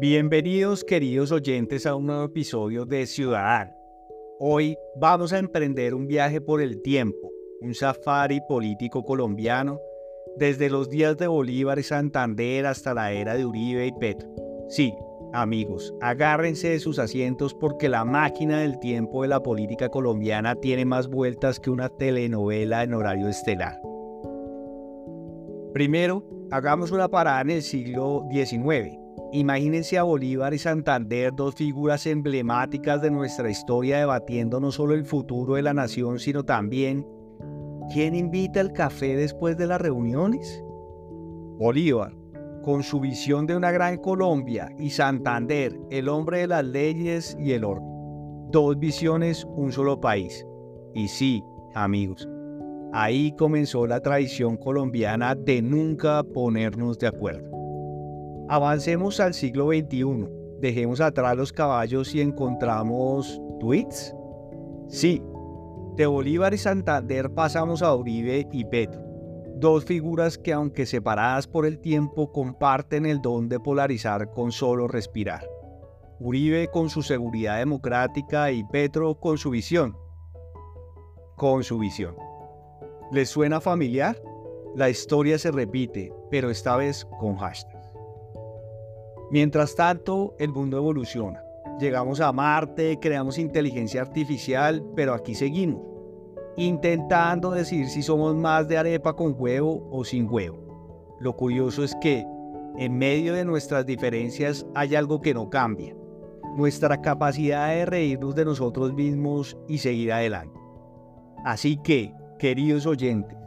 Bienvenidos queridos oyentes a un nuevo episodio de Ciudadano. Hoy vamos a emprender un viaje por el tiempo, un safari político colombiano, desde los días de Bolívar y Santander hasta la era de Uribe y Petro. Sí, amigos, agárrense de sus asientos porque la máquina del tiempo de la política colombiana tiene más vueltas que una telenovela en horario estelar. Primero, hagamos una parada en el siglo XIX Imagínense a Bolívar y Santander, dos figuras emblemáticas de nuestra historia, debatiendo no solo el futuro de la nación, sino también quién invita el café después de las reuniones. Bolívar, con su visión de una gran Colombia, y Santander, el hombre de las leyes y el orden. Dos visiones, un solo país. Y sí, amigos, ahí comenzó la tradición colombiana de nunca ponernos de acuerdo. Avancemos al siglo XXI. Dejemos atrás los caballos y encontramos tweets. Sí, de Bolívar y Santander pasamos a Uribe y Petro, dos figuras que aunque separadas por el tiempo comparten el don de polarizar con solo respirar. Uribe con su seguridad democrática y Petro con su visión. Con su visión. ¿Les suena familiar? La historia se repite, pero esta vez con hashtag. Mientras tanto, el mundo evoluciona. Llegamos a Marte, creamos inteligencia artificial, pero aquí seguimos, intentando decir si somos más de arepa con huevo o sin huevo. Lo curioso es que, en medio de nuestras diferencias, hay algo que no cambia. Nuestra capacidad de reírnos de nosotros mismos y seguir adelante. Así que, queridos oyentes,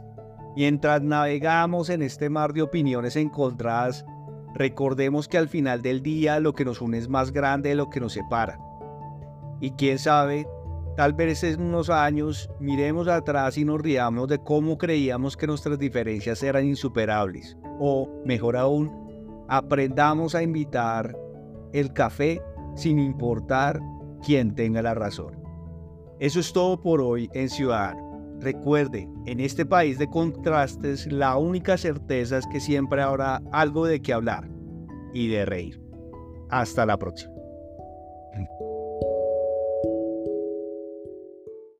mientras navegamos en este mar de opiniones encontradas, Recordemos que al final del día lo que nos une es más grande de lo que nos separa. Y quién sabe, tal vez en unos años miremos atrás y nos riamos de cómo creíamos que nuestras diferencias eran insuperables. O, mejor aún, aprendamos a invitar el café sin importar quién tenga la razón. Eso es todo por hoy en Ciudadano. Recuerde, en este país de contrastes, la única certeza es que siempre habrá algo de qué hablar y de reír. Hasta la próxima.